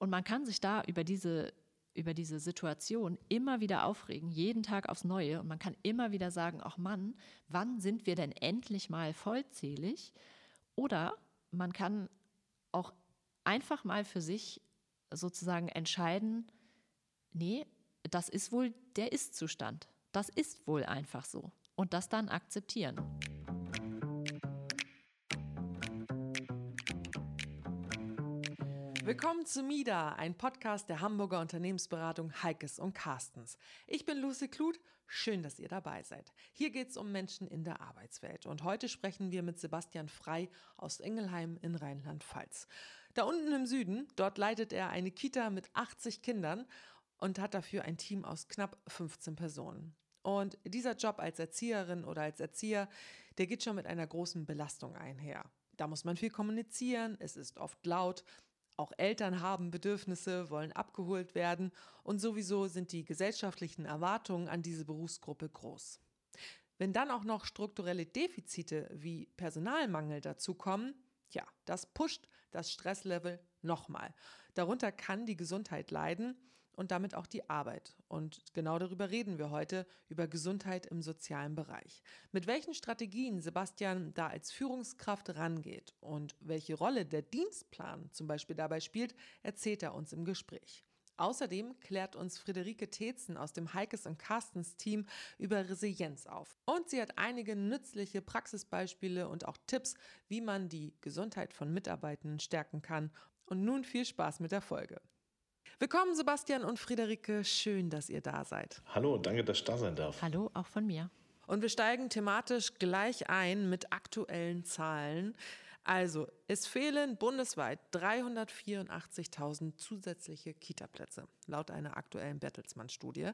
Und man kann sich da über diese, über diese Situation immer wieder aufregen, jeden Tag aufs Neue. Und man kann immer wieder sagen, ach Mann, wann sind wir denn endlich mal vollzählig? Oder man kann auch einfach mal für sich sozusagen entscheiden, nee, das ist wohl der Ist-Zustand. Das ist wohl einfach so. Und das dann akzeptieren. Willkommen zu MIDA, ein Podcast der Hamburger Unternehmensberatung Heikes und Carstens. Ich bin Lucy Kluth, schön, dass ihr dabei seid. Hier geht es um Menschen in der Arbeitswelt und heute sprechen wir mit Sebastian Frei aus Engelheim in Rheinland-Pfalz. Da unten im Süden, dort leitet er eine Kita mit 80 Kindern und hat dafür ein Team aus knapp 15 Personen. Und dieser Job als Erzieherin oder als Erzieher, der geht schon mit einer großen Belastung einher. Da muss man viel kommunizieren, es ist oft laut auch Eltern haben Bedürfnisse, wollen abgeholt werden und sowieso sind die gesellschaftlichen Erwartungen an diese Berufsgruppe groß. Wenn dann auch noch strukturelle Defizite wie Personalmangel dazukommen, ja, das pusht das Stresslevel nochmal. Darunter kann die Gesundheit leiden und damit auch die Arbeit. Und genau darüber reden wir heute, über Gesundheit im sozialen Bereich. Mit welchen Strategien Sebastian da als Führungskraft rangeht und welche Rolle der Dienstplan zum Beispiel dabei spielt, erzählt er uns im Gespräch. Außerdem klärt uns Friederike Tetzen aus dem Heikes und Carstens Team über Resilienz auf. Und sie hat einige nützliche Praxisbeispiele und auch Tipps, wie man die Gesundheit von Mitarbeitenden stärken kann. Und nun viel Spaß mit der Folge. Willkommen Sebastian und Friederike, schön, dass ihr da seid. Hallo, danke, dass ich da sein darf. Hallo, auch von mir. Und wir steigen thematisch gleich ein mit aktuellen Zahlen. Also, es fehlen bundesweit 384.000 zusätzliche Kitaplätze, laut einer aktuellen Bertelsmann-Studie.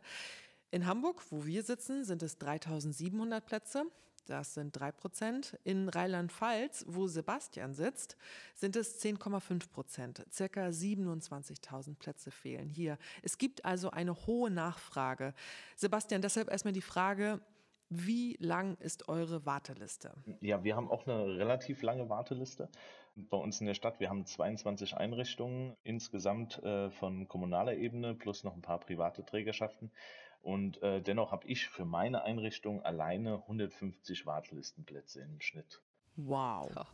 In Hamburg, wo wir sitzen, sind es 3.700 Plätze. Das sind 3 Prozent. In Rheinland-Pfalz, wo Sebastian sitzt, sind es 10,5 Prozent. Circa 27.000 Plätze fehlen hier. Es gibt also eine hohe Nachfrage. Sebastian, deshalb erstmal die Frage, wie lang ist eure Warteliste? Ja, wir haben auch eine relativ lange Warteliste bei uns in der Stadt. Wir haben 22 Einrichtungen insgesamt äh, von kommunaler Ebene plus noch ein paar private Trägerschaften. Und äh, dennoch habe ich für meine Einrichtung alleine 150 Wartelistenplätze im Schnitt. Wow.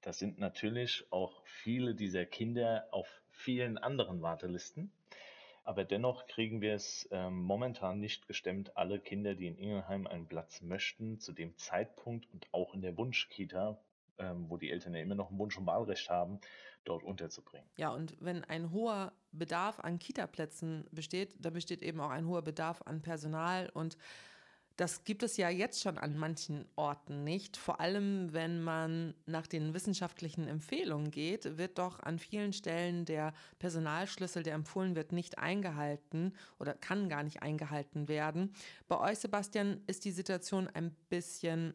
Das sind natürlich auch viele dieser Kinder auf vielen anderen Wartelisten. Aber dennoch kriegen wir es ähm, momentan nicht gestemmt, alle Kinder, die in Ingelheim einen Platz möchten, zu dem Zeitpunkt und auch in der Wunschkita, ähm, wo die Eltern ja immer noch ein Wunsch- und Wahlrecht haben, dort unterzubringen. Ja, und wenn ein hoher Bedarf an Kitaplätzen besteht, da besteht eben auch ein hoher Bedarf an Personal und das gibt es ja jetzt schon an manchen Orten nicht. Vor allem, wenn man nach den wissenschaftlichen Empfehlungen geht, wird doch an vielen Stellen der Personalschlüssel, der empfohlen wird, nicht eingehalten oder kann gar nicht eingehalten werden. Bei euch, Sebastian, ist die Situation ein bisschen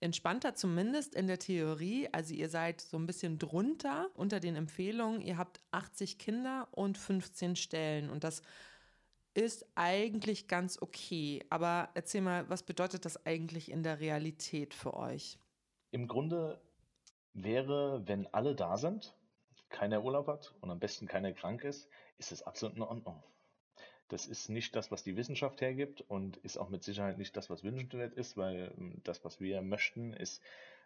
entspannter, zumindest in der Theorie. Also ihr seid so ein bisschen drunter unter den Empfehlungen. Ihr habt 80 Kinder und 15 Stellen und das ist eigentlich ganz okay. Aber erzähl mal, was bedeutet das eigentlich in der Realität für euch? Im Grunde wäre, wenn alle da sind, keiner Urlaub hat und am besten keiner krank ist, ist es absolut in Ordnung. Das ist nicht das, was die Wissenschaft hergibt und ist auch mit Sicherheit nicht das, was wünschenswert ist, weil ähm, das, was wir möchten, ist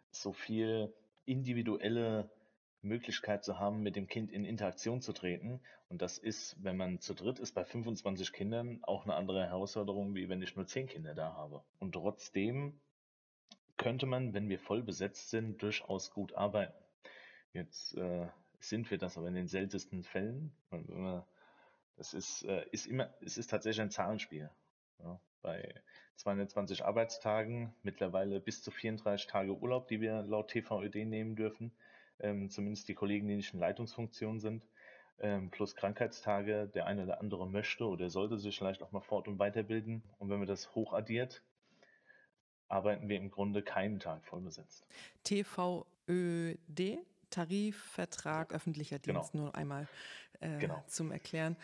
so viel individuelle Möglichkeit zu haben, mit dem Kind in Interaktion zu treten. Und das ist, wenn man zu dritt ist, bei 25 Kindern auch eine andere Herausforderung, wie wenn ich nur 10 Kinder da habe. Und trotzdem könnte man, wenn wir voll besetzt sind, durchaus gut arbeiten. Jetzt äh, sind wir das aber in den seltensten Fällen. Das ist, äh, ist immer, es ist tatsächlich ein Zahlenspiel. Ja, bei 220 Arbeitstagen, mittlerweile bis zu 34 Tage Urlaub, die wir laut TVÖD nehmen dürfen, ähm, zumindest die Kollegen, die nicht in Leitungsfunktion sind, ähm, plus Krankheitstage. Der eine oder andere möchte oder sollte sich vielleicht auch mal fort- und weiterbilden. Und wenn wir das hochaddiert, arbeiten wir im Grunde keinen Tag vollbesetzt. TVÖD, Tarifvertrag öffentlicher Dienst, genau. nur einmal äh, genau. zum Erklären.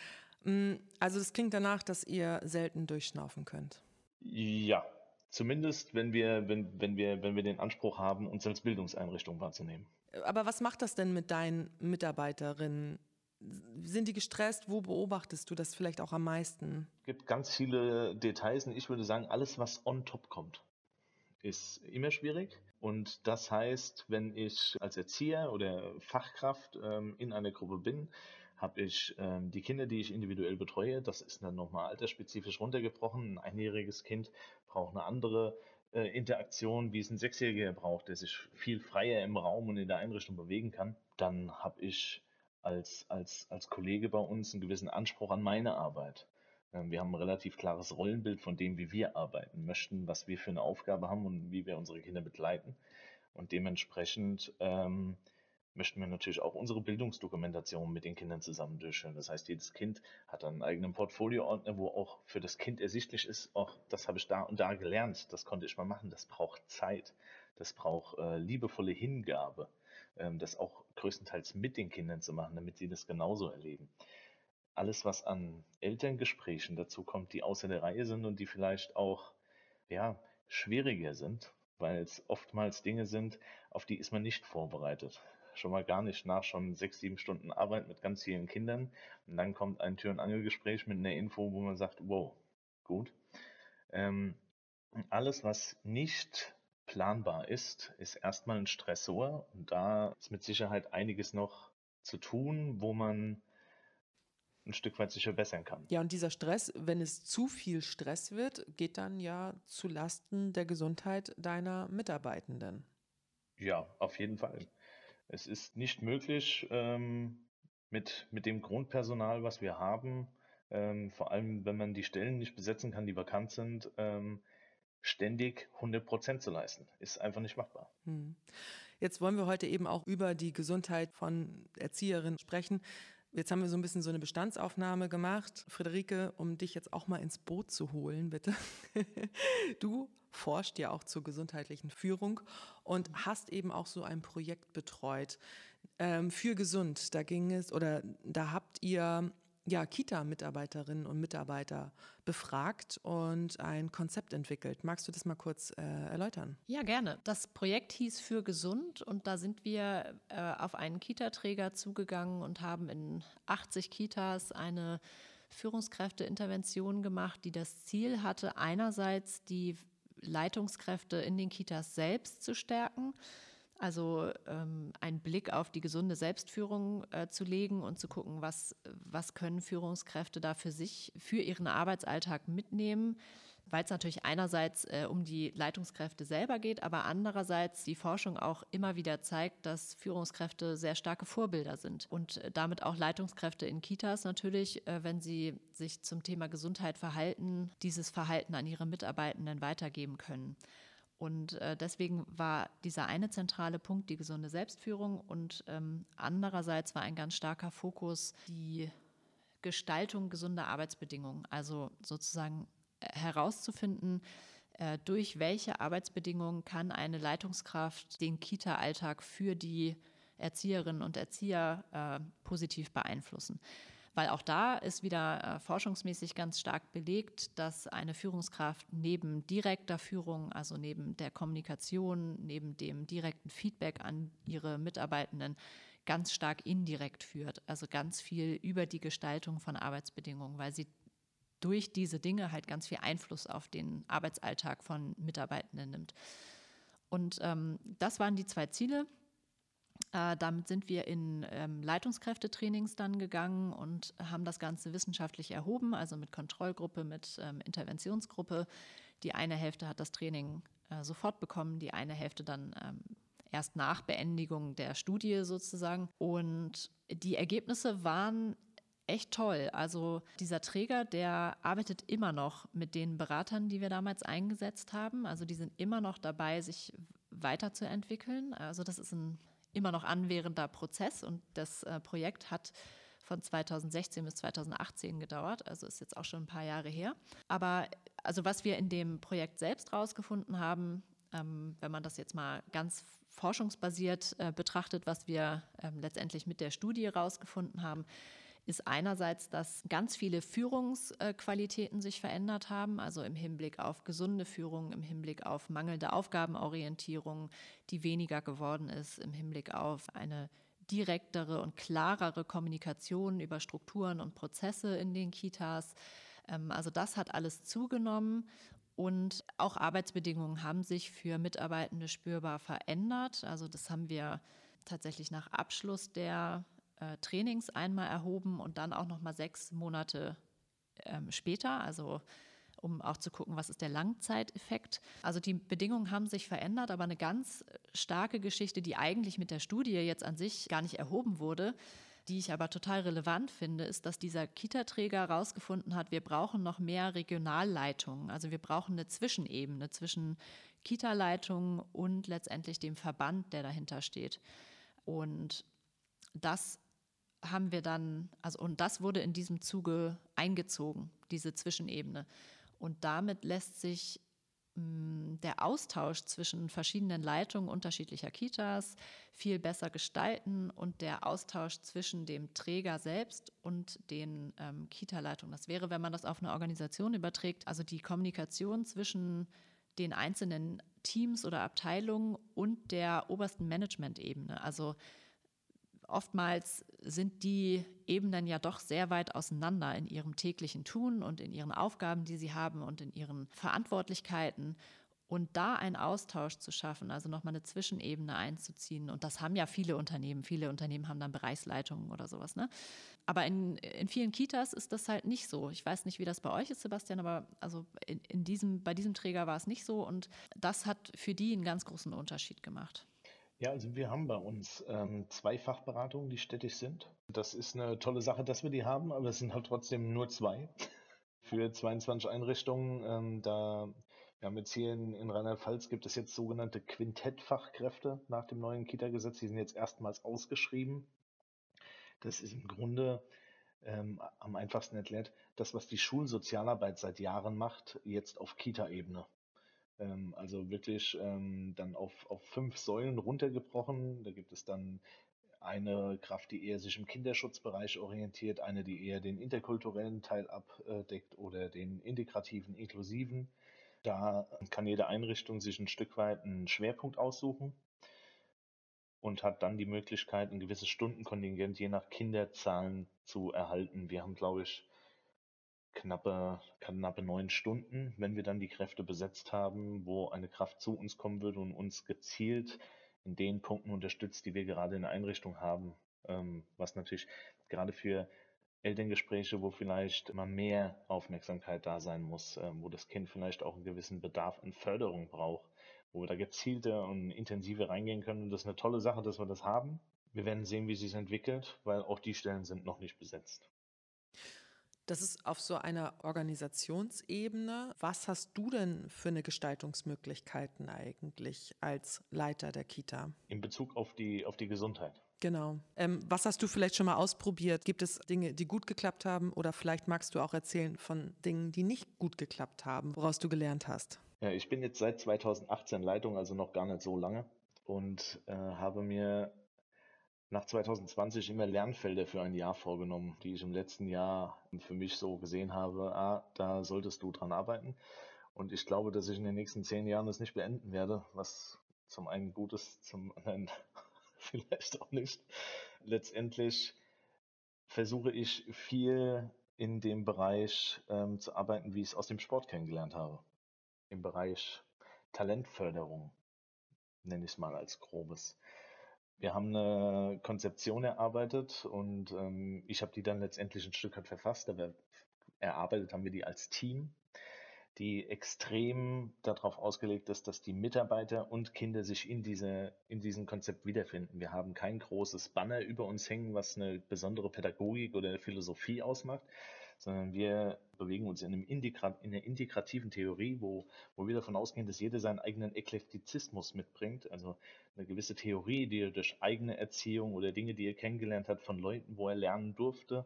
Mm, also das klingt danach, dass ihr selten durchschnaufen könnt. Ja, zumindest wenn wir, wenn, wenn wir, wenn wir den Anspruch haben, uns als Bildungseinrichtung wahrzunehmen. Aber was macht das denn mit deinen Mitarbeiterinnen? sind die gestresst? Wo beobachtest du das vielleicht auch am meisten? Es gibt ganz viele Details und ich würde sagen, alles, was on top kommt, ist immer schwierig. Und das heißt, wenn ich als Erzieher oder Fachkraft ähm, in einer Gruppe bin, habe ich ähm, die Kinder, die ich individuell betreue, das ist dann nochmal altersspezifisch runtergebrochen. Ein einjähriges Kind braucht eine andere äh, Interaktion, wie es ein Sechsjähriger braucht, der sich viel freier im Raum und in der Einrichtung bewegen kann. Dann habe ich als, als, als Kollege bei uns einen gewissen Anspruch an meine Arbeit. Ähm, wir haben ein relativ klares Rollenbild von dem, wie wir arbeiten möchten, was wir für eine Aufgabe haben und wie wir unsere Kinder begleiten. Und dementsprechend ähm, möchten wir natürlich auch unsere Bildungsdokumentation mit den Kindern zusammen durchführen. Das heißt, jedes Kind hat einen eigenen Portfolioordner, wo auch für das Kind ersichtlich ist, auch das habe ich da und da gelernt, das konnte ich mal machen. Das braucht Zeit, das braucht äh, liebevolle Hingabe, ähm, das auch größtenteils mit den Kindern zu machen, damit sie das genauso erleben. Alles, was an Elterngesprächen dazu kommt, die außer der Reihe sind und die vielleicht auch ja, schwieriger sind, weil es oftmals Dinge sind, auf die ist man nicht vorbereitet schon mal gar nicht nach schon sechs, sieben Stunden Arbeit mit ganz vielen Kindern. Und dann kommt ein Tür- und Angelgespräch mit einer Info, wo man sagt, wow, gut. Ähm, alles, was nicht planbar ist, ist erstmal ein Stressor. Und da ist mit Sicherheit einiges noch zu tun, wo man ein Stück weit sich verbessern kann. Ja, und dieser Stress, wenn es zu viel Stress wird, geht dann ja zu Lasten der Gesundheit deiner Mitarbeitenden. Ja, auf jeden Fall. Es ist nicht möglich, ähm, mit, mit dem Grundpersonal, was wir haben, ähm, vor allem wenn man die Stellen nicht besetzen kann, die vakant sind, ähm, ständig 100 Prozent zu leisten. Ist einfach nicht machbar. Hm. Jetzt wollen wir heute eben auch über die Gesundheit von Erzieherinnen sprechen. Jetzt haben wir so ein bisschen so eine Bestandsaufnahme gemacht. Friederike, um dich jetzt auch mal ins Boot zu holen, bitte. Du forscht ja auch zur gesundheitlichen Führung und hast eben auch so ein Projekt betreut ähm, für gesund. Da ging es oder da habt ihr ja, Kita-Mitarbeiterinnen und Mitarbeiter befragt und ein Konzept entwickelt. Magst du das mal kurz äh, erläutern? Ja, gerne. Das Projekt hieß Für Gesund und da sind wir äh, auf einen Kita-Träger zugegangen und haben in 80 Kitas eine Führungskräfteintervention gemacht, die das Ziel hatte, einerseits die Leitungskräfte in den Kitas selbst zu stärken also ähm, einen Blick auf die gesunde Selbstführung äh, zu legen und zu gucken, was, was können Führungskräfte da für sich, für ihren Arbeitsalltag mitnehmen, weil es natürlich einerseits äh, um die Leitungskräfte selber geht, aber andererseits die Forschung auch immer wieder zeigt, dass Führungskräfte sehr starke Vorbilder sind und äh, damit auch Leitungskräfte in Kitas natürlich, äh, wenn sie sich zum Thema Gesundheit verhalten, dieses Verhalten an ihre Mitarbeitenden weitergeben können. Und äh, deswegen war dieser eine zentrale Punkt die gesunde Selbstführung und ähm, andererseits war ein ganz starker Fokus die Gestaltung gesunder Arbeitsbedingungen, also sozusagen äh, herauszufinden, äh, durch welche Arbeitsbedingungen kann eine Leitungskraft den Kita-Alltag für die Erzieherinnen und Erzieher äh, positiv beeinflussen. Weil auch da ist wieder äh, forschungsmäßig ganz stark belegt, dass eine Führungskraft neben direkter Führung, also neben der Kommunikation, neben dem direkten Feedback an ihre Mitarbeitenden, ganz stark indirekt führt. Also ganz viel über die Gestaltung von Arbeitsbedingungen, weil sie durch diese Dinge halt ganz viel Einfluss auf den Arbeitsalltag von Mitarbeitenden nimmt. Und ähm, das waren die zwei Ziele. Äh, damit sind wir in ähm, Leitungskräftetrainings dann gegangen und haben das Ganze wissenschaftlich erhoben, also mit Kontrollgruppe, mit ähm, Interventionsgruppe. Die eine Hälfte hat das Training äh, sofort bekommen, die eine Hälfte dann ähm, erst nach Beendigung der Studie sozusagen. Und die Ergebnisse waren echt toll. Also dieser Träger, der arbeitet immer noch mit den Beratern, die wir damals eingesetzt haben. Also die sind immer noch dabei, sich weiterzuentwickeln. Also das ist ein immer noch anwährender Prozess und das äh, Projekt hat von 2016 bis 2018 gedauert, also ist jetzt auch schon ein paar Jahre her. Aber also was wir in dem Projekt selbst rausgefunden haben, ähm, wenn man das jetzt mal ganz forschungsbasiert äh, betrachtet, was wir ähm, letztendlich mit der Studie rausgefunden haben, ist einerseits, dass ganz viele Führungsqualitäten sich verändert haben, also im Hinblick auf gesunde Führung, im Hinblick auf mangelnde Aufgabenorientierung, die weniger geworden ist, im Hinblick auf eine direktere und klarere Kommunikation über Strukturen und Prozesse in den Kitas. Ähm, also das hat alles zugenommen und auch Arbeitsbedingungen haben sich für Mitarbeitende spürbar verändert. Also das haben wir tatsächlich nach Abschluss der äh, Trainings einmal erhoben und dann auch noch mal sechs Monate ähm, später. Also um auch zu gucken, was ist der Langzeiteffekt. Also die Bedingungen haben sich verändert, aber eine ganz starke Geschichte, die eigentlich mit der Studie jetzt an sich gar nicht erhoben wurde, die ich aber total relevant finde, ist, dass dieser Kita-Träger herausgefunden hat, wir brauchen noch mehr Regionalleitungen. Also wir brauchen eine Zwischenebene zwischen Kita-Leitung und letztendlich dem Verband, der dahinter steht. Und das haben wir dann, also und das wurde in diesem Zuge eingezogen, diese Zwischenebene. Und damit lässt sich mh, der Austausch zwischen verschiedenen Leitungen unterschiedlicher Kitas viel besser gestalten und der Austausch zwischen dem Träger selbst und den ähm, Kita-Leitungen. Das wäre, wenn man das auf eine Organisation überträgt, also die Kommunikation zwischen den einzelnen Teams oder Abteilungen und der obersten Management-Ebene. Also oftmals sind die Ebenen ja doch sehr weit auseinander in ihrem täglichen Tun und in ihren Aufgaben, die sie haben und in ihren Verantwortlichkeiten. Und da einen Austausch zu schaffen, also nochmal eine Zwischenebene einzuziehen. Und das haben ja viele Unternehmen. Viele Unternehmen haben dann Bereichsleitungen oder sowas. Ne? Aber in, in vielen Kitas ist das halt nicht so. Ich weiß nicht, wie das bei euch ist, Sebastian, aber also in, in diesem, bei diesem Träger war es nicht so. Und das hat für die einen ganz großen Unterschied gemacht. Ja, also wir haben bei uns ähm, zwei Fachberatungen, die städtisch sind. Das ist eine tolle Sache, dass wir die haben, aber es sind halt trotzdem nur zwei für 22 Einrichtungen. Ähm, da wir haben jetzt hier in, in Rheinland-Pfalz gibt es jetzt sogenannte Quintettfachkräfte nach dem neuen Kita-Gesetz. Die sind jetzt erstmals ausgeschrieben. Das ist im Grunde ähm, am einfachsten erklärt, das, was die Schulsozialarbeit seit Jahren macht, jetzt auf Kita-Ebene. Ähm, also wirklich ähm, dann auf, auf fünf Säulen runtergebrochen. Da gibt es dann eine Kraft, die eher sich im Kinderschutzbereich orientiert, eine, die eher den interkulturellen Teil abdeckt oder den integrativen, inklusiven. Da kann jede Einrichtung sich ein Stück weit einen Schwerpunkt aussuchen und hat dann die Möglichkeit, ein gewisses Stundenkontingent je nach Kinderzahlen zu erhalten. Wir haben, glaube ich, knappe, knappe neun Stunden, wenn wir dann die Kräfte besetzt haben, wo eine Kraft zu uns kommen würde und uns gezielt in den Punkten unterstützt, die wir gerade in der Einrichtung haben. Ähm, was natürlich gerade für Elterngespräche, wo vielleicht immer mehr Aufmerksamkeit da sein muss, ähm, wo das Kind vielleicht auch einen gewissen Bedarf an Förderung braucht, wo wir da gezielter und intensiver reingehen können. Und das ist eine tolle Sache, dass wir das haben. Wir werden sehen, wie sich entwickelt, weil auch die Stellen sind noch nicht besetzt. Das ist auf so einer Organisationsebene. Was hast du denn für eine Gestaltungsmöglichkeiten eigentlich als Leiter der Kita? In Bezug auf die, auf die Gesundheit. Genau. Ähm, was hast du vielleicht schon mal ausprobiert? Gibt es Dinge, die gut geklappt haben? Oder vielleicht magst du auch erzählen von Dingen, die nicht gut geklappt haben, woraus du gelernt hast? Ja, ich bin jetzt seit 2018 Leitung, also noch gar nicht so lange und äh, habe mir nach 2020 immer Lernfelder für ein Jahr vorgenommen, die ich im letzten Jahr für mich so gesehen habe, ah, da solltest du dran arbeiten. Und ich glaube, dass ich in den nächsten zehn Jahren das nicht beenden werde, was zum einen gut ist, zum anderen vielleicht auch nicht. Letztendlich versuche ich viel in dem Bereich ähm, zu arbeiten, wie ich es aus dem Sport kennengelernt habe. Im Bereich Talentförderung, nenne ich es mal als grobes. Wir haben eine Konzeption erarbeitet und ähm, ich habe die dann letztendlich ein Stück weit verfasst, aber erarbeitet haben wir die als Team, die extrem darauf ausgelegt ist, dass die Mitarbeiter und Kinder sich in, diese, in diesem Konzept wiederfinden. Wir haben kein großes Banner über uns hängen, was eine besondere Pädagogik oder Philosophie ausmacht, sondern wir bewegen uns in, einem Integrat, in einer integrativen Theorie, wo, wo wir davon ausgehen, dass jeder seinen eigenen Eklektizismus mitbringt, also eine gewisse Theorie, die er durch eigene Erziehung oder Dinge, die er kennengelernt hat von Leuten, wo er lernen durfte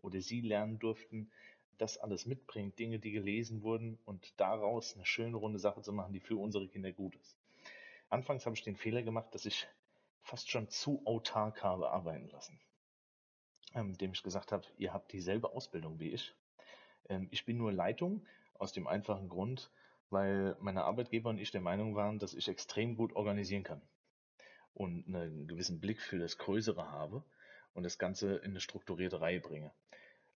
oder sie lernen durften, das alles mitbringt, Dinge, die gelesen wurden und daraus eine schöne runde Sache zu machen, die für unsere Kinder gut ist. Anfangs habe ich den Fehler gemacht, dass ich fast schon zu autark habe arbeiten lassen ähm, dem ich gesagt habe, ihr habt dieselbe Ausbildung wie ich. Ähm, ich bin nur Leitung aus dem einfachen Grund, weil meine Arbeitgeber und ich der Meinung waren, dass ich extrem gut organisieren kann. und einen gewissen Blick für das Größere habe und das Ganze in eine strukturierte Reihe bringe.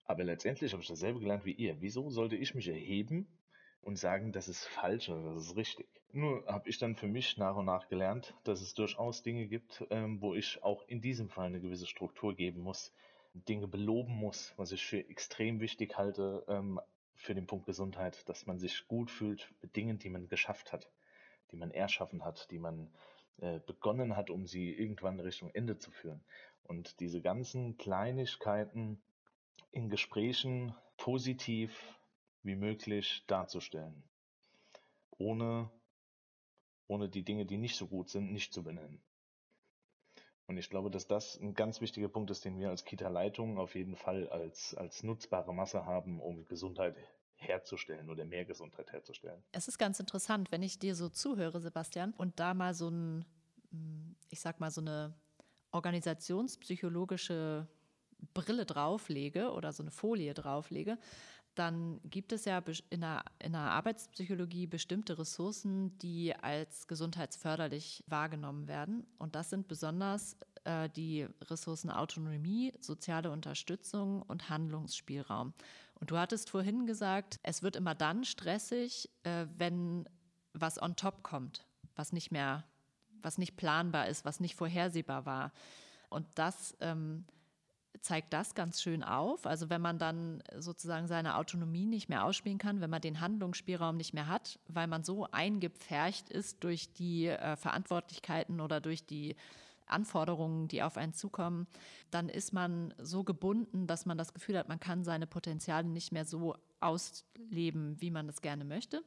Aber letztendlich habe ich dasselbe gelernt wie ihr. Wieso sollte ich mich erheben und sagen, das ist falsch oder das ist richtig? Nur habe ich dann für mich nach und nach gelernt, dass es durchaus Dinge gibt, ähm, wo ich auch in diesem Fall eine gewisse Struktur geben muss, Dinge beloben muss, was ich für extrem wichtig halte ähm, für den Punkt Gesundheit, dass man sich gut fühlt mit Dingen, die man geschafft hat, die man erschaffen hat, die man äh, begonnen hat, um sie irgendwann Richtung Ende zu führen. Und diese ganzen Kleinigkeiten in Gesprächen positiv wie möglich darzustellen, ohne, ohne die Dinge, die nicht so gut sind, nicht zu benennen. Und ich glaube, dass das ein ganz wichtiger Punkt ist, den wir als Kita-Leitung auf jeden Fall als, als nutzbare Masse haben, um Gesundheit herzustellen oder mehr Gesundheit herzustellen. Es ist ganz interessant, wenn ich dir so zuhöre, Sebastian, und da mal so ein, hm, ich sag mal, so eine organisationspsychologische Brille drauflege oder so eine Folie drauflege, dann gibt es ja in der, in der Arbeitspsychologie bestimmte Ressourcen, die als gesundheitsförderlich wahrgenommen werden. Und das sind besonders äh, die Ressourcen Autonomie, soziale Unterstützung und Handlungsspielraum. Und du hattest vorhin gesagt, es wird immer dann stressig, äh, wenn was on top kommt, was nicht mehr, was nicht planbar ist, was nicht vorhersehbar war. Und das ähm, zeigt das ganz schön auf. Also wenn man dann sozusagen seine Autonomie nicht mehr ausspielen kann, wenn man den Handlungsspielraum nicht mehr hat, weil man so eingepfercht ist durch die äh, Verantwortlichkeiten oder durch die Anforderungen, die auf einen zukommen, dann ist man so gebunden, dass man das Gefühl hat, man kann seine Potenziale nicht mehr so ausleben, wie man das gerne möchte.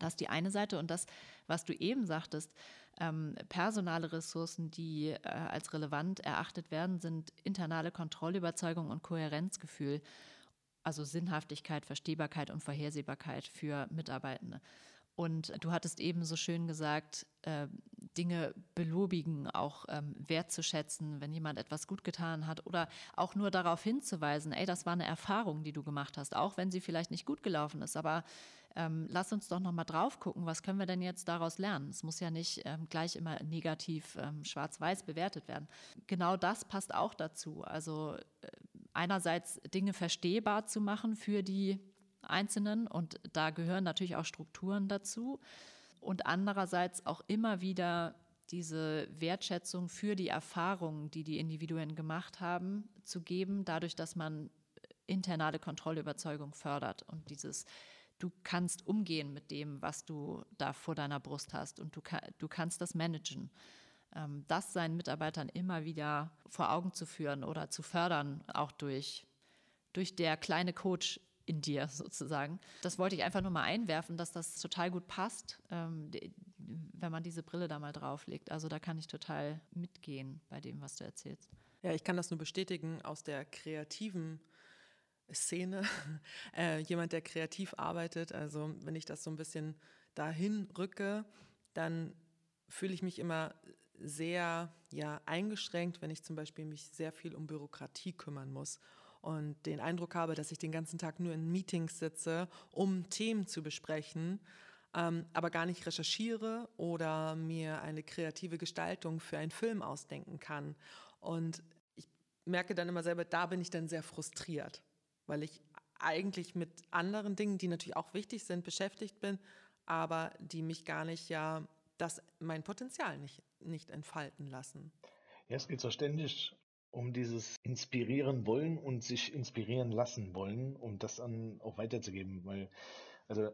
Das ist die eine Seite. Und das, was du eben sagtest, ähm, personale Ressourcen, die äh, als relevant erachtet werden, sind internale Kontrollüberzeugung und Kohärenzgefühl, also Sinnhaftigkeit, Verstehbarkeit und Vorhersehbarkeit für Mitarbeitende. Und du hattest eben so schön gesagt, äh, Dinge belobigen, auch ähm, wertzuschätzen, wenn jemand etwas gut getan hat oder auch nur darauf hinzuweisen, ey, das war eine Erfahrung, die du gemacht hast, auch wenn sie vielleicht nicht gut gelaufen ist, aber ähm, lass uns doch noch mal drauf gucken, was können wir denn jetzt daraus lernen? Es muss ja nicht ähm, gleich immer negativ ähm, schwarz-weiß bewertet werden. Genau das passt auch dazu. Also äh, einerseits Dinge verstehbar zu machen für die Einzelnen und da gehören natürlich auch Strukturen dazu und andererseits auch immer wieder diese Wertschätzung für die Erfahrungen, die die Individuen gemacht haben, zu geben, dadurch, dass man internale Kontrollüberzeugung fördert und dieses du kannst umgehen mit dem, was du da vor deiner Brust hast und du, du kannst das managen. Ähm, das seinen Mitarbeitern immer wieder vor Augen zu führen oder zu fördern, auch durch, durch der kleine Coach in dir sozusagen. Das wollte ich einfach nur mal einwerfen, dass das total gut passt, ähm, wenn man diese Brille da mal drauflegt. Also da kann ich total mitgehen bei dem, was du erzählst. Ja, ich kann das nur bestätigen aus der kreativen Szene, äh, jemand, der kreativ arbeitet. Also wenn ich das so ein bisschen dahin rücke, dann fühle ich mich immer sehr ja, eingeschränkt, wenn ich zum Beispiel mich sehr viel um Bürokratie kümmern muss und den Eindruck habe, dass ich den ganzen Tag nur in Meetings sitze, um Themen zu besprechen, ähm, aber gar nicht recherchiere oder mir eine kreative Gestaltung für einen Film ausdenken kann. Und ich merke dann immer selber, da bin ich dann sehr frustriert weil ich eigentlich mit anderen Dingen, die natürlich auch wichtig sind, beschäftigt bin, aber die mich gar nicht ja das mein Potenzial nicht, nicht entfalten lassen. Ja, es geht so ständig um dieses Inspirieren wollen und sich inspirieren lassen wollen, um das dann auch weiterzugeben, weil also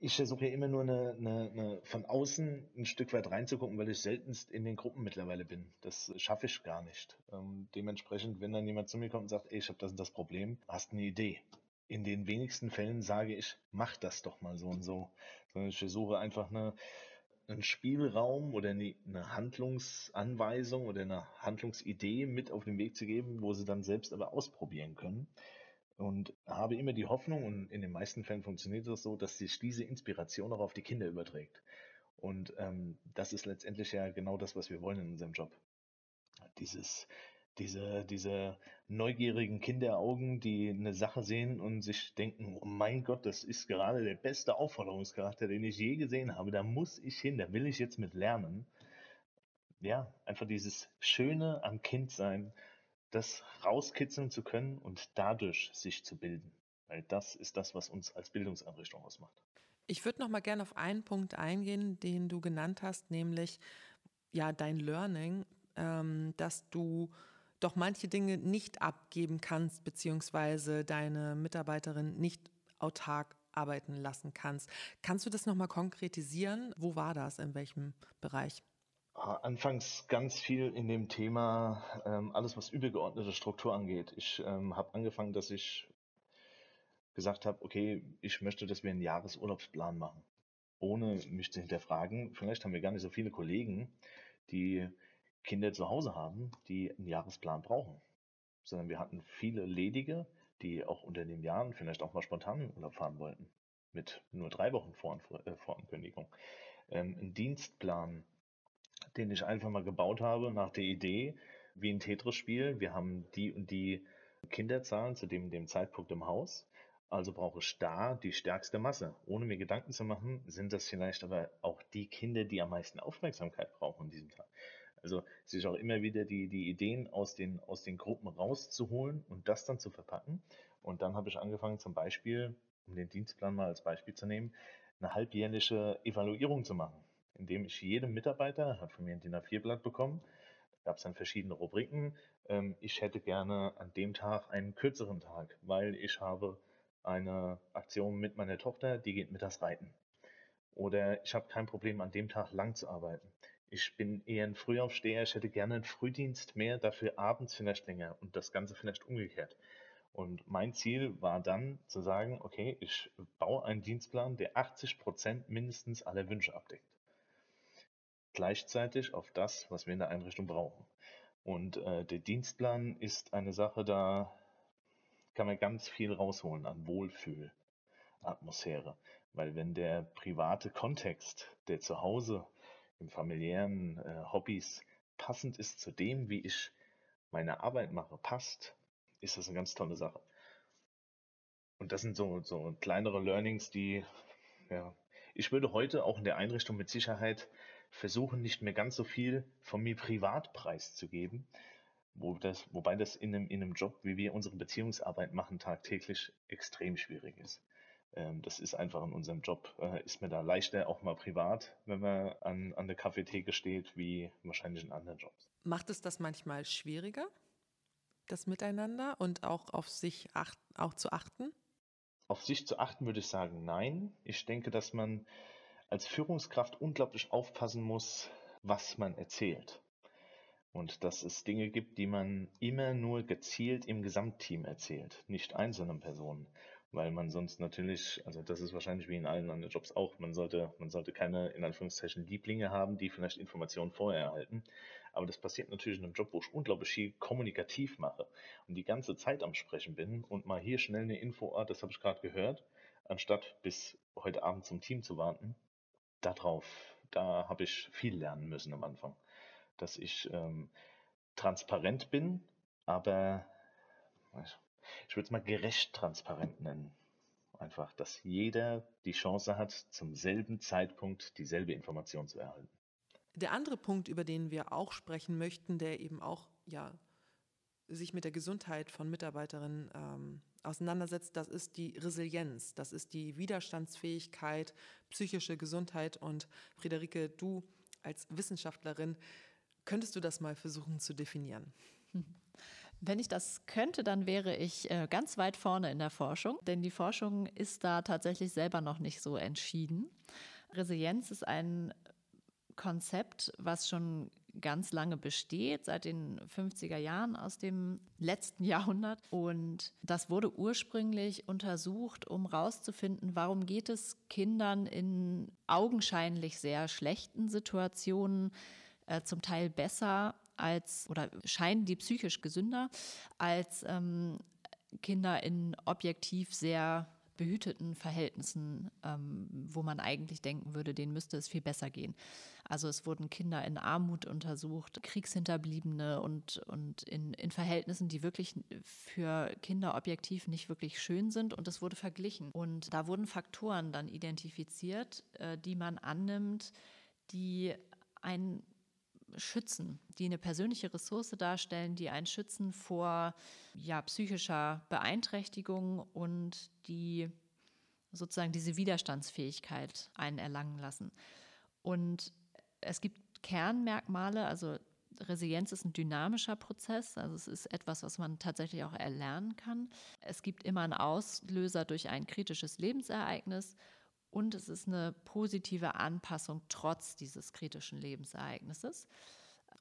ich versuche ja immer nur eine, eine, eine, von außen ein Stück weit reinzugucken, weil ich seltenst in den Gruppen mittlerweile bin. Das schaffe ich gar nicht. Ähm, dementsprechend, wenn dann jemand zu mir kommt und sagt, ey, ich habe das und das Problem, hast eine Idee. In den wenigsten Fällen sage ich, mach das doch mal so und so. Sondern ich versuche einfach eine, einen Spielraum oder eine, eine Handlungsanweisung oder eine Handlungsidee mit auf den Weg zu geben, wo sie dann selbst aber ausprobieren können und habe immer die Hoffnung, und in den meisten Fällen funktioniert das so, dass sich diese Inspiration auch auf die Kinder überträgt. Und ähm, das ist letztendlich ja genau das, was wir wollen in unserem Job. Dieses, diese, diese neugierigen Kinderaugen, die eine Sache sehen und sich denken, oh mein Gott, das ist gerade der beste Aufforderungscharakter, den ich je gesehen habe. Da muss ich hin, da will ich jetzt mit lernen. ja, einfach dieses Schöne am Kindsein, das rauskitzeln zu können und dadurch sich zu bilden. Weil das ist das, was uns als Bildungseinrichtung ausmacht. Ich würde noch mal gerne auf einen Punkt eingehen, den du genannt hast, nämlich ja dein Learning, ähm, dass du doch manche Dinge nicht abgeben kannst, beziehungsweise deine Mitarbeiterin nicht autark arbeiten lassen kannst. Kannst du das nochmal konkretisieren? Wo war das? In welchem Bereich? Anfangs ganz viel in dem Thema, ähm, alles was übergeordnete Struktur angeht. Ich ähm, habe angefangen, dass ich gesagt habe, okay, ich möchte, dass wir einen Jahresurlaubsplan machen, ohne mich zu hinterfragen. Vielleicht haben wir gar nicht so viele Kollegen, die Kinder zu Hause haben, die einen Jahresplan brauchen, sondern wir hatten viele Ledige, die auch unter den Jahren vielleicht auch mal spontan in Urlaub fahren wollten, mit nur drei Wochen äh, Vorankündigung. Ähm, ein Dienstplan, den ich einfach mal gebaut habe nach der Idee, wie ein Tetris-Spiel. Wir haben die und die Kinderzahlen zu dem, dem Zeitpunkt im Haus. Also brauche ich da die stärkste Masse. Ohne mir Gedanken zu machen, sind das vielleicht aber auch die Kinder, die am meisten Aufmerksamkeit brauchen an diesem Tag. Also sich auch immer wieder die, die Ideen aus den, aus den Gruppen rauszuholen und das dann zu verpacken. Und dann habe ich angefangen, zum Beispiel, um den Dienstplan mal als Beispiel zu nehmen, eine halbjährliche Evaluierung zu machen, indem ich jedem Mitarbeiter, hat von mir ein DIN A4-Blatt bekommen, gab es dann verschiedene Rubriken. Ähm, ich hätte gerne an dem Tag einen kürzeren Tag, weil ich habe eine Aktion mit meiner Tochter, die geht mit das Reiten. Oder ich habe kein Problem, an dem Tag lang zu arbeiten. Ich bin eher ein Frühaufsteher, ich hätte gerne einen Frühdienst mehr, dafür abends vielleicht länger und das Ganze vielleicht umgekehrt. Und mein Ziel war dann zu sagen, okay, ich baue einen Dienstplan, der 80 Prozent mindestens aller Wünsche abdeckt. Gleichzeitig auf das, was wir in der Einrichtung brauchen. Und äh, der Dienstplan ist eine Sache, da kann man ganz viel rausholen an Wohlfühlatmosphäre. Weil wenn der private Kontext, der zu Hause im familiären äh, Hobbys passend ist zu dem, wie ich meine Arbeit mache, passt, ist das eine ganz tolle Sache. Und das sind so, so kleinere Learnings, die, ja, ich würde heute auch in der Einrichtung mit Sicherheit versuchen, nicht mehr ganz so viel von mir privat preiszugeben, wo das, wobei das in einem, in einem Job, wie wir unsere Beziehungsarbeit machen, tagtäglich extrem schwierig ist. Ähm, das ist einfach in unserem Job, äh, ist mir da leichter, auch mal privat, wenn man an, an der Kaffeetheke steht, wie wahrscheinlich in anderen Jobs. Macht es das manchmal schwieriger, das Miteinander und auch auf sich acht, auch zu achten? Auf sich zu achten würde ich sagen, nein. Ich denke, dass man als Führungskraft unglaublich aufpassen muss, was man erzählt. Und dass es Dinge gibt, die man immer nur gezielt im Gesamtteam erzählt, nicht einzelnen Personen weil man sonst natürlich, also das ist wahrscheinlich wie in allen anderen Jobs auch, man sollte, man sollte keine, in Anführungszeichen, Lieblinge haben, die vielleicht Informationen vorher erhalten. Aber das passiert natürlich in einem Job, wo ich unglaublich viel kommunikativ mache und die ganze Zeit am Sprechen bin und mal hier schnell eine Info, ah, das habe ich gerade gehört, anstatt bis heute Abend zum Team zu warten. Darauf, da habe ich viel lernen müssen am Anfang. Dass ich ähm, transparent bin, aber ich würde es mal gerecht transparent nennen. Einfach, dass jeder die Chance hat, zum selben Zeitpunkt dieselbe Information zu erhalten. Der andere Punkt, über den wir auch sprechen möchten, der eben auch ja, sich mit der Gesundheit von Mitarbeiterinnen ähm, auseinandersetzt, das ist die Resilienz, das ist die Widerstandsfähigkeit, psychische Gesundheit. Und Friederike, du als Wissenschaftlerin, könntest du das mal versuchen zu definieren? Wenn ich das könnte, dann wäre ich äh, ganz weit vorne in der Forschung, denn die Forschung ist da tatsächlich selber noch nicht so entschieden. Resilienz ist ein Konzept, was schon ganz lange besteht, seit den 50er Jahren aus dem letzten Jahrhundert. Und das wurde ursprünglich untersucht, um herauszufinden, warum geht es Kindern in augenscheinlich sehr schlechten Situationen äh, zum Teil besser als oder scheinen die psychisch gesünder als ähm, Kinder in objektiv sehr behüteten Verhältnissen, ähm, wo man eigentlich denken würde, denen müsste es viel besser gehen. Also es wurden Kinder in Armut untersucht, Kriegshinterbliebene und, und in, in Verhältnissen, die wirklich für Kinder objektiv nicht wirklich schön sind. Und es wurde verglichen. Und da wurden Faktoren dann identifiziert, äh, die man annimmt, die ein schützen, die eine persönliche Ressource darstellen, die einen schützen vor ja, psychischer Beeinträchtigung und die sozusagen diese Widerstandsfähigkeit einen erlangen lassen. Und es gibt Kernmerkmale, also Resilienz ist ein dynamischer Prozess, also es ist etwas, was man tatsächlich auch erlernen kann. Es gibt immer einen Auslöser durch ein kritisches Lebensereignis und es ist eine positive Anpassung trotz dieses kritischen Lebensereignisses.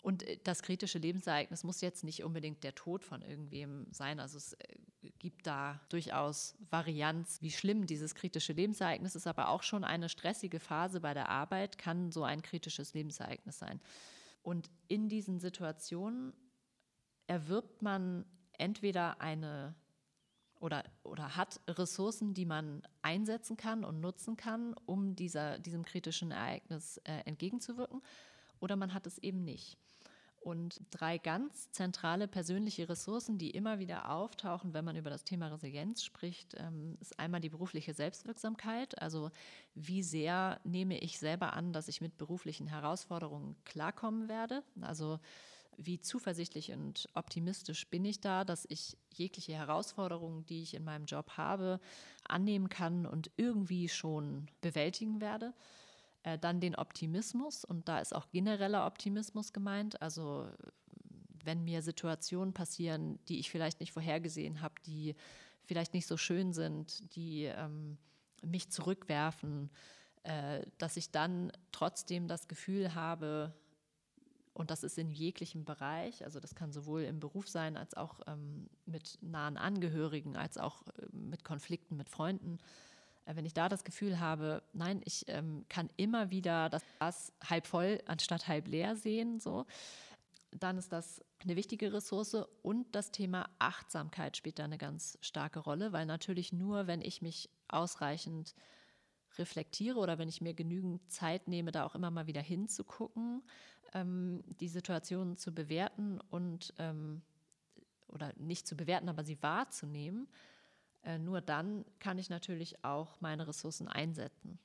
Und äh, das kritische Lebensereignis muss jetzt nicht unbedingt der Tod von irgendwem sein. Also es äh, gibt da durchaus Varianz, wie schlimm dieses kritische Lebensereignis ist, aber auch schon eine stressige Phase bei der Arbeit kann so ein kritisches Lebensereignis sein. Und in diesen Situationen erwirbt man entweder eine oder, oder hat Ressourcen, die man einsetzen kann und nutzen kann, um dieser, diesem kritischen Ereignis äh, entgegenzuwirken, oder man hat es eben nicht. Und drei ganz zentrale persönliche Ressourcen, die immer wieder auftauchen, wenn man über das Thema Resilienz spricht, ähm, ist einmal die berufliche Selbstwirksamkeit. Also wie sehr nehme ich selber an, dass ich mit beruflichen Herausforderungen klarkommen werde? Also wie zuversichtlich und optimistisch bin ich da, dass ich jegliche Herausforderungen, die ich in meinem Job habe, annehmen kann und irgendwie schon bewältigen werde. Äh, dann den Optimismus und da ist auch genereller Optimismus gemeint. Also wenn mir Situationen passieren, die ich vielleicht nicht vorhergesehen habe, die vielleicht nicht so schön sind, die ähm, mich zurückwerfen, äh, dass ich dann trotzdem das Gefühl habe, und das ist in jeglichem Bereich, also das kann sowohl im Beruf sein, als auch ähm, mit nahen Angehörigen, als auch äh, mit Konflikten mit Freunden. Äh, wenn ich da das Gefühl habe, nein, ich ähm, kann immer wieder das Glas halb voll anstatt halb leer sehen, so, dann ist das eine wichtige Ressource. Und das Thema Achtsamkeit spielt da eine ganz starke Rolle, weil natürlich nur, wenn ich mich ausreichend reflektiere oder wenn ich mir genügend Zeit nehme, da auch immer mal wieder hinzugucken, ähm, die Situation zu bewerten und ähm, oder nicht zu bewerten, aber sie wahrzunehmen, nur dann kann ich natürlich auch meine Ressourcen einsetzen.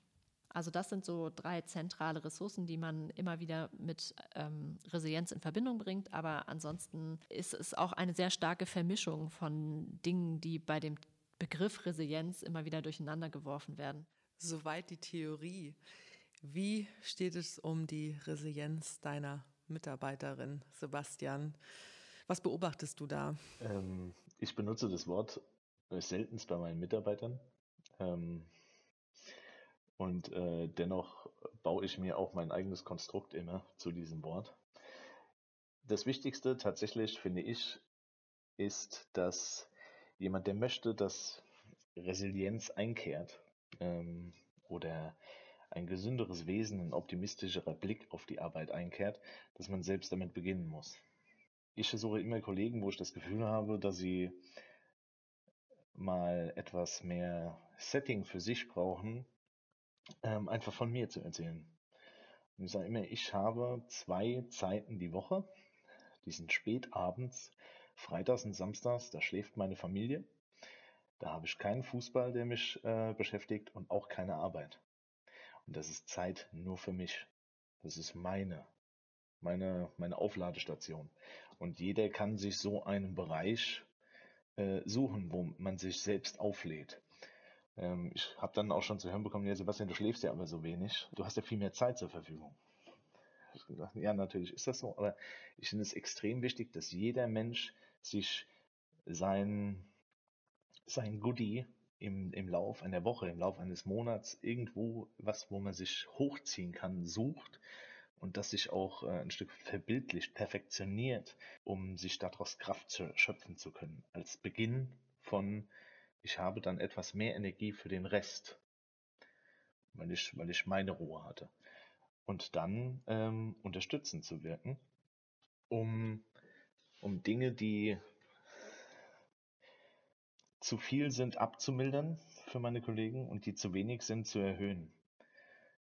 Also das sind so drei zentrale Ressourcen, die man immer wieder mit ähm, Resilienz in Verbindung bringt. Aber ansonsten ist es auch eine sehr starke Vermischung von Dingen, die bei dem Begriff Resilienz immer wieder durcheinander geworfen werden. Soweit die Theorie. Wie steht es um die Resilienz deiner Mitarbeiterin, Sebastian? Was beobachtest du da? Ähm, ich benutze das Wort äh, seltenst bei meinen Mitarbeitern. Ähm, und äh, dennoch baue ich mir auch mein eigenes Konstrukt immer zu diesem Wort. Das Wichtigste tatsächlich, finde ich, ist, dass jemand, der möchte, dass Resilienz einkehrt ähm, oder ein gesünderes Wesen, ein optimistischerer Blick auf die Arbeit einkehrt, dass man selbst damit beginnen muss. Ich versuche immer Kollegen, wo ich das Gefühl habe, dass sie mal etwas mehr Setting für sich brauchen, ähm, einfach von mir zu erzählen. Und ich sage immer, ich habe zwei Zeiten die Woche, die sind spät abends, freitags und samstags, da schläft meine Familie. Da habe ich keinen Fußball, der mich äh, beschäftigt und auch keine Arbeit. Und das ist Zeit nur für mich. Das ist meine, meine, meine Aufladestation. Und jeder kann sich so einen Bereich äh, suchen, wo man sich selbst auflädt. Ähm, ich habe dann auch schon zu hören bekommen, ja Sebastian, du schläfst ja aber so wenig. Du hast ja viel mehr Zeit zur Verfügung. Ich gesagt, ja, natürlich ist das so, aber ich finde es extrem wichtig, dass jeder Mensch sich sein, sein Goodie im, im Lauf einer Woche, im Lauf eines Monats irgendwo was, wo man sich hochziehen kann, sucht und das sich auch äh, ein Stück verbildlicht, perfektioniert, um sich daraus Kraft zu, schöpfen zu können. Als Beginn von, ich habe dann etwas mehr Energie für den Rest, weil ich, weil ich meine Ruhe hatte. Und dann ähm, unterstützend zu wirken, um, um Dinge, die zu viel sind, abzumildern für meine Kollegen und die zu wenig sind, zu erhöhen.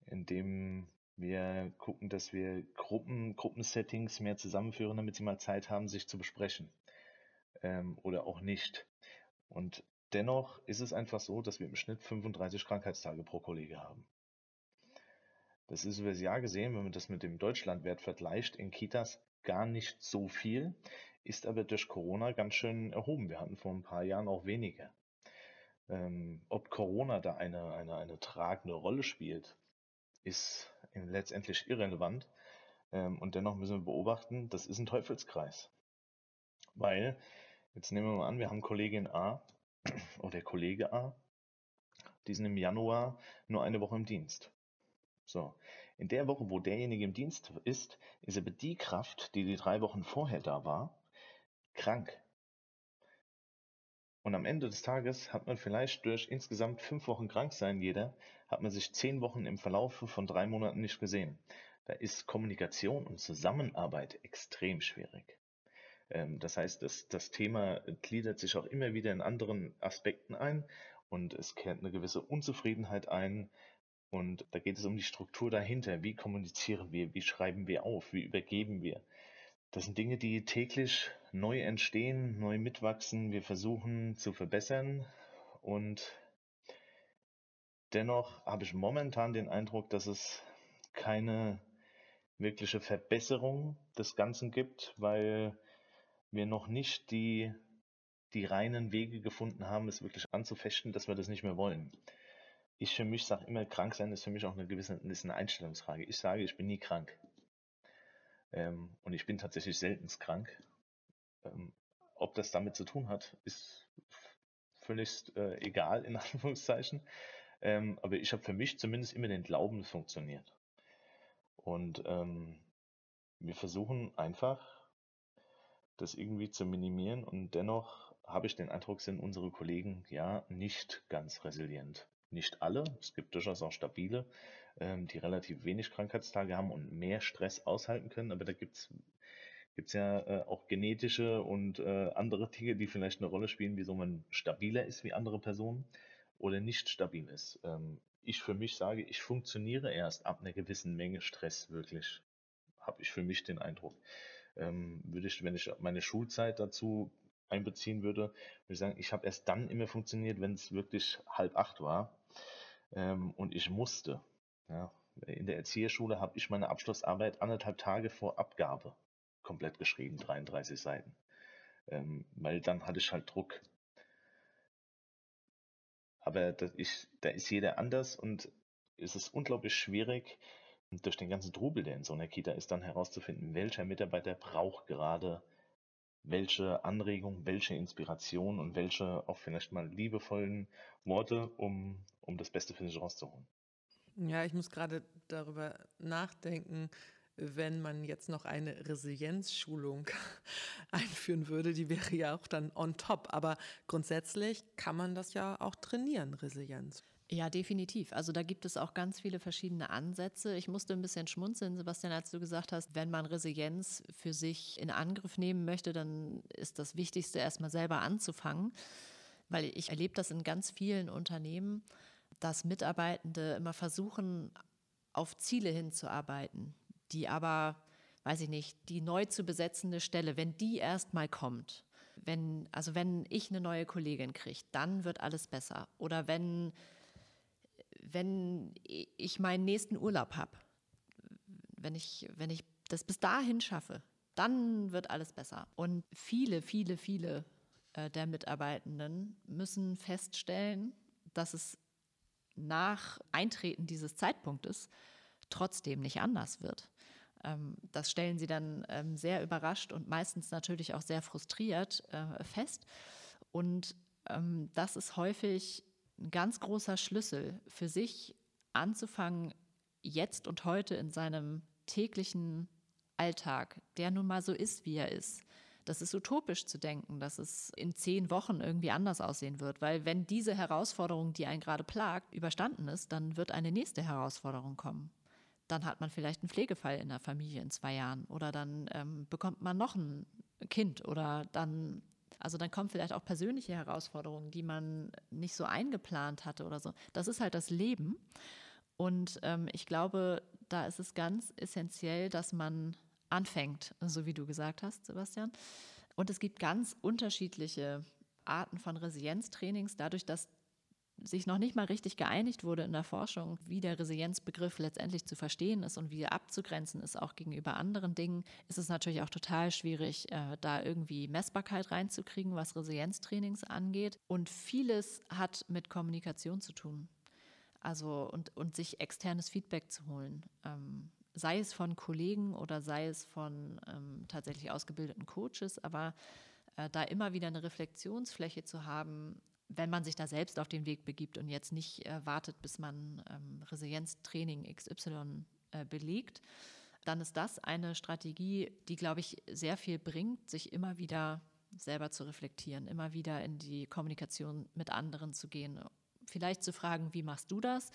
Indem wir gucken, dass wir Gruppen, Gruppensettings mehr zusammenführen, damit sie mal Zeit haben, sich zu besprechen. Ähm, oder auch nicht. Und dennoch ist es einfach so, dass wir im Schnitt 35 Krankheitstage pro Kollege haben. Das ist über das Jahr gesehen, wenn man das mit dem Deutschlandwert vergleicht, in Kitas gar nicht so viel, ist aber durch Corona ganz schön erhoben. Wir hatten vor ein paar Jahren auch weniger. Ähm, ob Corona da eine, eine, eine tragende Rolle spielt, ist letztendlich irrelevant. Ähm, und dennoch müssen wir beobachten, das ist ein Teufelskreis. Weil, jetzt nehmen wir mal an, wir haben Kollegin A oder Kollege A, die sind im Januar nur eine Woche im Dienst. So, in der Woche, wo derjenige im Dienst ist, ist aber die Kraft, die die drei Wochen vorher da war, krank. Und am Ende des Tages hat man vielleicht durch insgesamt fünf Wochen krank sein jeder, hat man sich zehn Wochen im Verlauf von drei Monaten nicht gesehen. Da ist Kommunikation und Zusammenarbeit extrem schwierig. Ähm, das heißt, das, das Thema gliedert sich auch immer wieder in anderen Aspekten ein und es kehrt eine gewisse Unzufriedenheit ein. Und da geht es um die Struktur dahinter. Wie kommunizieren wir? Wie schreiben wir auf? Wie übergeben wir? Das sind Dinge, die täglich neu entstehen, neu mitwachsen. Wir versuchen zu verbessern und dennoch habe ich momentan den Eindruck, dass es keine wirkliche Verbesserung des Ganzen gibt, weil wir noch nicht die, die reinen Wege gefunden haben, es wirklich anzufechten, dass wir das nicht mehr wollen. Ich für mich sage immer, krank sein ist für mich auch eine gewisse eine Einstellungsfrage. Ich sage, ich bin nie krank. Ähm, und ich bin tatsächlich selten krank. Ähm, ob das damit zu tun hat, ist völlig äh, egal, in Anführungszeichen. Ähm, aber ich habe für mich zumindest immer den Glauben, es funktioniert. Und ähm, wir versuchen einfach, das irgendwie zu minimieren und dennoch habe ich den Eindruck, sind unsere Kollegen ja nicht ganz resilient. Nicht alle, es gibt durchaus auch stabile, ähm, die relativ wenig Krankheitstage haben und mehr Stress aushalten können. Aber da gibt's gibt's ja äh, auch genetische und äh, andere Dinge, die vielleicht eine Rolle spielen, wieso man stabiler ist wie andere Personen oder nicht stabil ist. Ähm, ich für mich sage, ich funktioniere erst ab einer gewissen Menge Stress wirklich. Habe ich für mich den Eindruck. Ähm, würde ich, wenn ich meine Schulzeit dazu einbeziehen würde, würde ich sagen, ich habe erst dann immer funktioniert, wenn es wirklich halb acht war ähm, und ich musste. Ja, in der Erzieherschule habe ich meine Abschlussarbeit anderthalb Tage vor Abgabe komplett geschrieben, 33 Seiten. Ähm, weil dann hatte ich halt Druck. Aber das ist, da ist jeder anders und es ist unglaublich schwierig, durch den ganzen Trubel, der in so einer Kita ist, dann herauszufinden, welcher Mitarbeiter braucht gerade welche Anregung, welche Inspiration und welche auch vielleicht mal liebevollen Worte, um, um das Beste für sich rauszuholen. Ja, ich muss gerade darüber nachdenken, wenn man jetzt noch eine Resilienzschulung einführen würde, die wäre ja auch dann on top. Aber grundsätzlich kann man das ja auch trainieren, Resilienz. Ja, definitiv. Also da gibt es auch ganz viele verschiedene Ansätze. Ich musste ein bisschen schmunzeln, Sebastian, als du gesagt hast, wenn man Resilienz für sich in Angriff nehmen möchte, dann ist das Wichtigste erstmal selber anzufangen. Weil ich erlebe das in ganz vielen Unternehmen, dass Mitarbeitende immer versuchen, auf Ziele hinzuarbeiten, die aber, weiß ich nicht, die neu zu besetzende Stelle, wenn die erstmal kommt, wenn, also wenn ich eine neue Kollegin kriege, dann wird alles besser. Oder wenn, wenn ich meinen nächsten Urlaub habe, wenn ich, wenn ich das bis dahin schaffe, dann wird alles besser. Und viele, viele, viele äh, der Mitarbeitenden müssen feststellen, dass es nach Eintreten dieses Zeitpunktes trotzdem nicht anders wird. Ähm, das stellen sie dann ähm, sehr überrascht und meistens natürlich auch sehr frustriert äh, fest. Und ähm, das ist häufig ein ganz großer Schlüssel für sich anzufangen, jetzt und heute in seinem täglichen Alltag, der nun mal so ist, wie er ist, das ist utopisch zu denken, dass es in zehn Wochen irgendwie anders aussehen wird. Weil wenn diese Herausforderung, die einen gerade plagt, überstanden ist, dann wird eine nächste Herausforderung kommen. Dann hat man vielleicht einen Pflegefall in der Familie in zwei Jahren oder dann ähm, bekommt man noch ein Kind oder dann, also dann kommen vielleicht auch persönliche Herausforderungen, die man nicht so eingeplant hatte oder so. Das ist halt das Leben. Und ähm, ich glaube, da ist es ganz essentiell, dass man anfängt, so wie du gesagt hast, Sebastian. Und es gibt ganz unterschiedliche Arten von Resilienztrainings, dadurch, dass sich noch nicht mal richtig geeinigt wurde in der Forschung, wie der Resilienzbegriff letztendlich zu verstehen ist und wie er abzugrenzen ist, auch gegenüber anderen Dingen, ist es natürlich auch total schwierig, äh, da irgendwie Messbarkeit reinzukriegen, was Resilienztrainings angeht. Und vieles hat mit Kommunikation zu tun. Also und, und sich externes Feedback zu holen. Ähm, sei es von Kollegen oder sei es von ähm, tatsächlich ausgebildeten Coaches, aber äh, da immer wieder eine Reflexionsfläche zu haben, wenn man sich da selbst auf den Weg begibt und jetzt nicht äh, wartet, bis man ähm, Resilienztraining XY äh, belegt, dann ist das eine Strategie, die, glaube ich, sehr viel bringt, sich immer wieder selber zu reflektieren, immer wieder in die Kommunikation mit anderen zu gehen, vielleicht zu fragen, wie machst du das?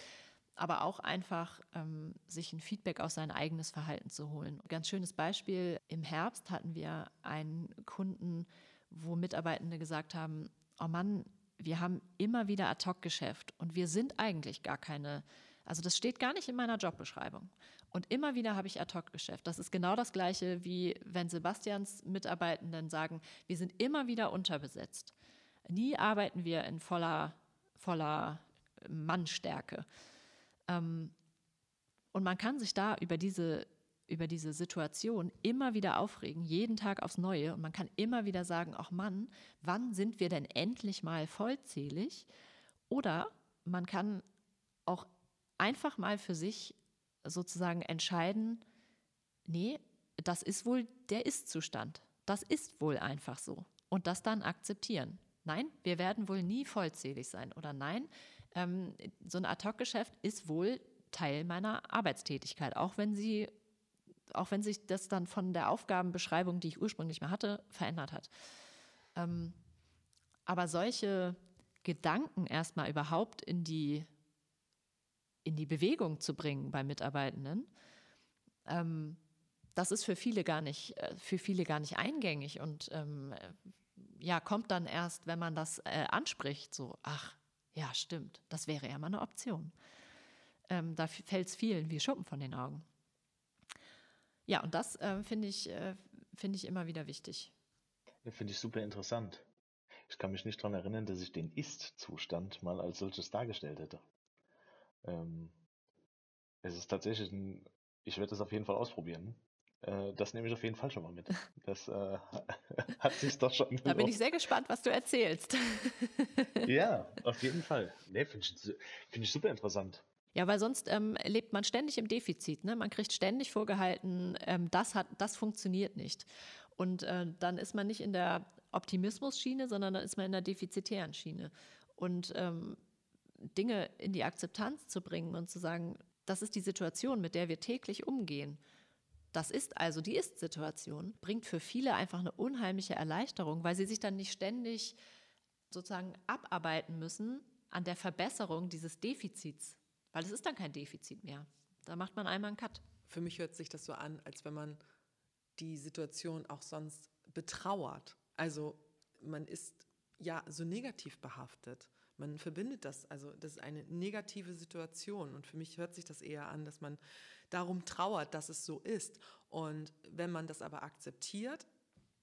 aber auch einfach ähm, sich ein Feedback aus sein eigenes Verhalten zu holen. Ganz schönes Beispiel, im Herbst hatten wir einen Kunden, wo Mitarbeitende gesagt haben, oh Mann, wir haben immer wieder Ad-Hoc-Geschäft und wir sind eigentlich gar keine, also das steht gar nicht in meiner Jobbeschreibung. Und immer wieder habe ich Ad-Hoc-Geschäft. Das ist genau das Gleiche, wie wenn Sebastians Mitarbeitenden sagen, wir sind immer wieder unterbesetzt. Nie arbeiten wir in voller, voller Mannstärke. Ähm, und man kann sich da über diese über diese Situation immer wieder aufregen, jeden Tag aufs Neue. Und man kann immer wieder sagen, ach Mann, wann sind wir denn endlich mal vollzählig? Oder man kann auch einfach mal für sich sozusagen entscheiden, nee, das ist wohl der Ist-Zustand. Das ist wohl einfach so. Und das dann akzeptieren. Nein, wir werden wohl nie vollzählig sein. Oder nein, ähm, so ein Ad-Hoc-Geschäft ist wohl Teil meiner Arbeitstätigkeit, auch wenn sie auch wenn sich das dann von der Aufgabenbeschreibung, die ich ursprünglich mal hatte, verändert hat. Ähm, aber solche Gedanken erstmal überhaupt in die, in die Bewegung zu bringen bei Mitarbeitenden, ähm, das ist für viele gar nicht, äh, für viele gar nicht eingängig und ähm, ja, kommt dann erst, wenn man das äh, anspricht, so, ach, ja, stimmt, das wäre ja mal eine Option. Ähm, da fällt es vielen wie Schuppen von den Augen. Ja, und das äh, finde ich, äh, find ich immer wieder wichtig. Finde ich super interessant. Ich kann mich nicht daran erinnern, dass ich den Ist-Zustand mal als solches dargestellt hätte. Ähm, es ist tatsächlich ein, ich werde das auf jeden Fall ausprobieren. Äh, das nehme ich auf jeden Fall schon mal mit. Das äh, hat sich doch schon. Da bin ich sehr gespannt, was du erzählst. ja, auf jeden Fall. Nee, finde ich, find ich super interessant. Ja, weil sonst ähm, lebt man ständig im Defizit. Ne? Man kriegt ständig vorgehalten, ähm, das, hat, das funktioniert nicht. Und äh, dann ist man nicht in der Optimismus-Schiene, sondern dann ist man in der defizitären Schiene. Und ähm, Dinge in die Akzeptanz zu bringen und zu sagen, das ist die Situation, mit der wir täglich umgehen. Das ist also die Ist-Situation, bringt für viele einfach eine unheimliche Erleichterung, weil sie sich dann nicht ständig sozusagen abarbeiten müssen an der Verbesserung dieses Defizits. Weil es ist dann kein Defizit mehr. Da macht man einmal einen Cut. Für mich hört sich das so an, als wenn man die Situation auch sonst betrauert. Also man ist ja so negativ behaftet. Man verbindet das, also das ist eine negative Situation. Und für mich hört sich das eher an, dass man darum trauert, dass es so ist. Und wenn man das aber akzeptiert,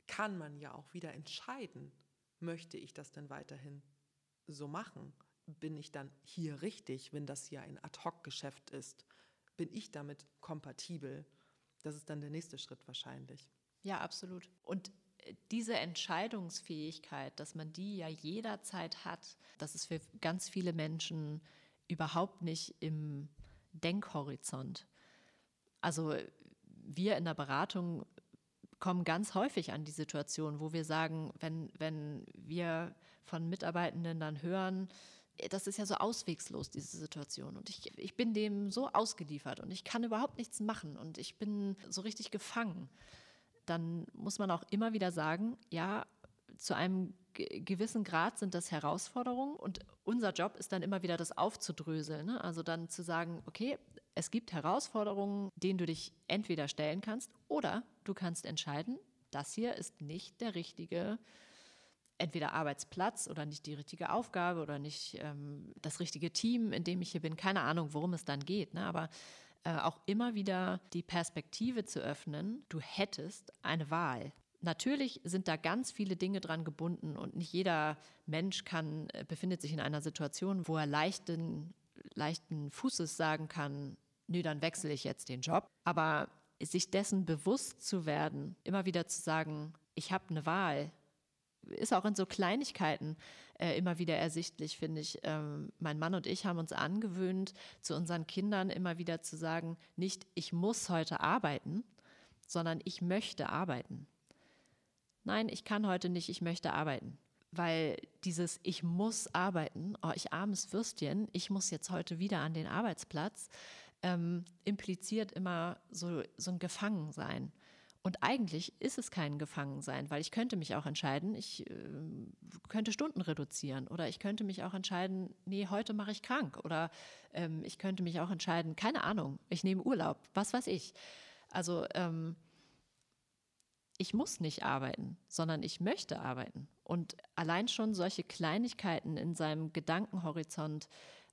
kann man ja auch wieder entscheiden, möchte ich das denn weiterhin so machen? Bin ich dann hier richtig, wenn das hier ein Ad-Hoc-Geschäft ist? Bin ich damit kompatibel? Das ist dann der nächste Schritt wahrscheinlich. Ja, absolut. Und äh, diese Entscheidungsfähigkeit, dass man die ja jederzeit hat, das ist für ganz viele Menschen überhaupt nicht im Denkhorizont. Also wir in der Beratung kommen ganz häufig an die Situation, wo wir sagen, wenn, wenn wir von Mitarbeitenden dann hören, das ist ja so auswegslos, diese Situation. Und ich, ich bin dem so ausgeliefert und ich kann überhaupt nichts machen und ich bin so richtig gefangen. Dann muss man auch immer wieder sagen, ja, zu einem gewissen Grad sind das Herausforderungen und unser Job ist dann immer wieder das aufzudröseln. Ne? Also dann zu sagen, okay, es gibt Herausforderungen, denen du dich entweder stellen kannst oder du kannst entscheiden, das hier ist nicht der richtige entweder Arbeitsplatz oder nicht die richtige Aufgabe oder nicht ähm, das richtige Team, in dem ich hier bin. Keine Ahnung, worum es dann geht. Ne? Aber äh, auch immer wieder die Perspektive zu öffnen, du hättest eine Wahl. Natürlich sind da ganz viele Dinge dran gebunden und nicht jeder Mensch kann, äh, befindet sich in einer Situation, wo er leichten, leichten Fußes sagen kann, nö, dann wechsle ich jetzt den Job. Aber sich dessen bewusst zu werden, immer wieder zu sagen, ich habe eine Wahl, ist auch in so Kleinigkeiten äh, immer wieder ersichtlich, finde ich. Ähm, mein Mann und ich haben uns angewöhnt, zu unseren Kindern immer wieder zu sagen, nicht ich muss heute arbeiten, sondern ich möchte arbeiten. Nein, ich kann heute nicht, ich möchte arbeiten. Weil dieses Ich muss arbeiten, oh, ich armes Würstchen, ich muss jetzt heute wieder an den Arbeitsplatz, ähm, impliziert immer so, so ein Gefangensein. Und eigentlich ist es kein Gefangensein, weil ich könnte mich auch entscheiden, ich äh, könnte Stunden reduzieren oder ich könnte mich auch entscheiden, nee, heute mache ich krank oder ähm, ich könnte mich auch entscheiden, keine Ahnung, ich nehme Urlaub, was weiß ich. Also ähm, ich muss nicht arbeiten, sondern ich möchte arbeiten. Und allein schon solche Kleinigkeiten in seinem Gedankenhorizont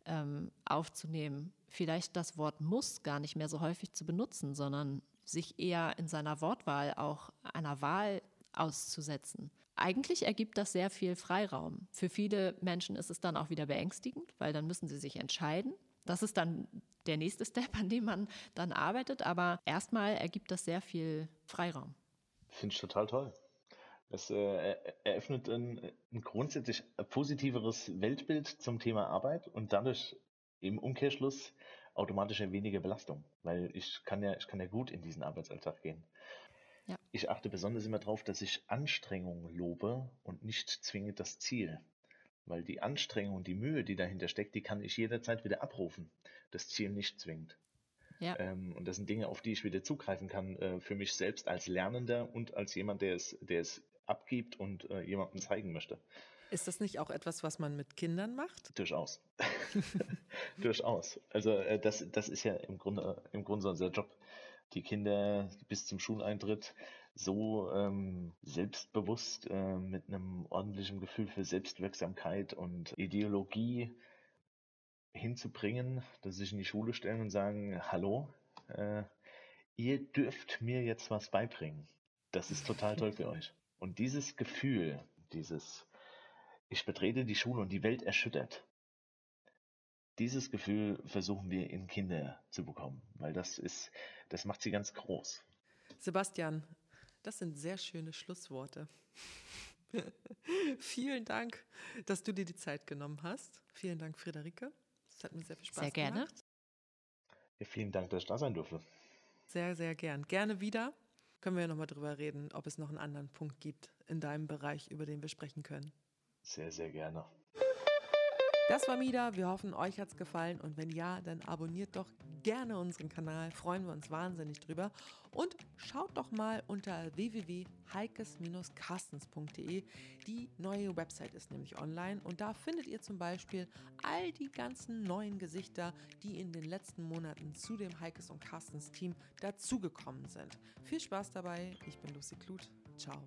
ähm, aufzunehmen, vielleicht das Wort muss gar nicht mehr so häufig zu benutzen, sondern sich eher in seiner Wortwahl auch einer Wahl auszusetzen. Eigentlich ergibt das sehr viel Freiraum. Für viele Menschen ist es dann auch wieder beängstigend, weil dann müssen sie sich entscheiden. Das ist dann der nächste Step, an dem man dann arbeitet. Aber erstmal ergibt das sehr viel Freiraum. Finde ich total toll. Es äh, eröffnet ein, ein grundsätzlich positiveres Weltbild zum Thema Arbeit und dadurch im Umkehrschluss automatisch eine weniger Belastung, weil ich kann ja, ich kann ja gut in diesen Arbeitsalltag gehen. Ja. Ich achte besonders immer darauf, dass ich Anstrengung lobe und nicht zwingend das Ziel. Weil die Anstrengung, und die Mühe, die dahinter steckt, die kann ich jederzeit wieder abrufen. Das Ziel nicht zwingend. Ja. Ähm, und das sind Dinge, auf die ich wieder zugreifen kann, äh, für mich selbst als Lernender und als jemand, der es, der es abgibt und äh, jemandem zeigen möchte. Ist das nicht auch etwas, was man mit Kindern macht? Durchaus. Durchaus. Also äh, das, das ist ja im Grunde, im Grunde unser Job. Die Kinder bis zum Schuleintritt so ähm, selbstbewusst, äh, mit einem ordentlichen Gefühl für Selbstwirksamkeit und Ideologie hinzubringen, dass sie sich in die Schule stellen und sagen, hallo, äh, ihr dürft mir jetzt was beibringen. Das ist total toll für euch. Und dieses Gefühl, dieses ich betrete die Schule und die Welt erschüttert. Dieses Gefühl versuchen wir in Kinder zu bekommen, weil das ist, das macht sie ganz groß. Sebastian, das sind sehr schöne Schlussworte. Vielen Dank, dass du dir die Zeit genommen hast. Vielen Dank, Friederike. Es hat mir sehr viel Spaß sehr gemacht. Sehr gerne. Ja, vielen Dank, dass ich da sein durfte. Sehr, sehr gern. Gerne wieder. Können wir ja nochmal drüber reden, ob es noch einen anderen Punkt gibt in deinem Bereich, über den wir sprechen können. Sehr, sehr gerne. Das war Mida. Wir hoffen, euch hat es gefallen. Und wenn ja, dann abonniert doch gerne unseren Kanal. Freuen wir uns wahnsinnig drüber. Und schaut doch mal unter www.heikes-carstens.de. Die neue Website ist nämlich online. Und da findet ihr zum Beispiel all die ganzen neuen Gesichter, die in den letzten Monaten zu dem Heikes und Carstens Team dazugekommen sind. Viel Spaß dabei. Ich bin Lucy Kluth. Ciao.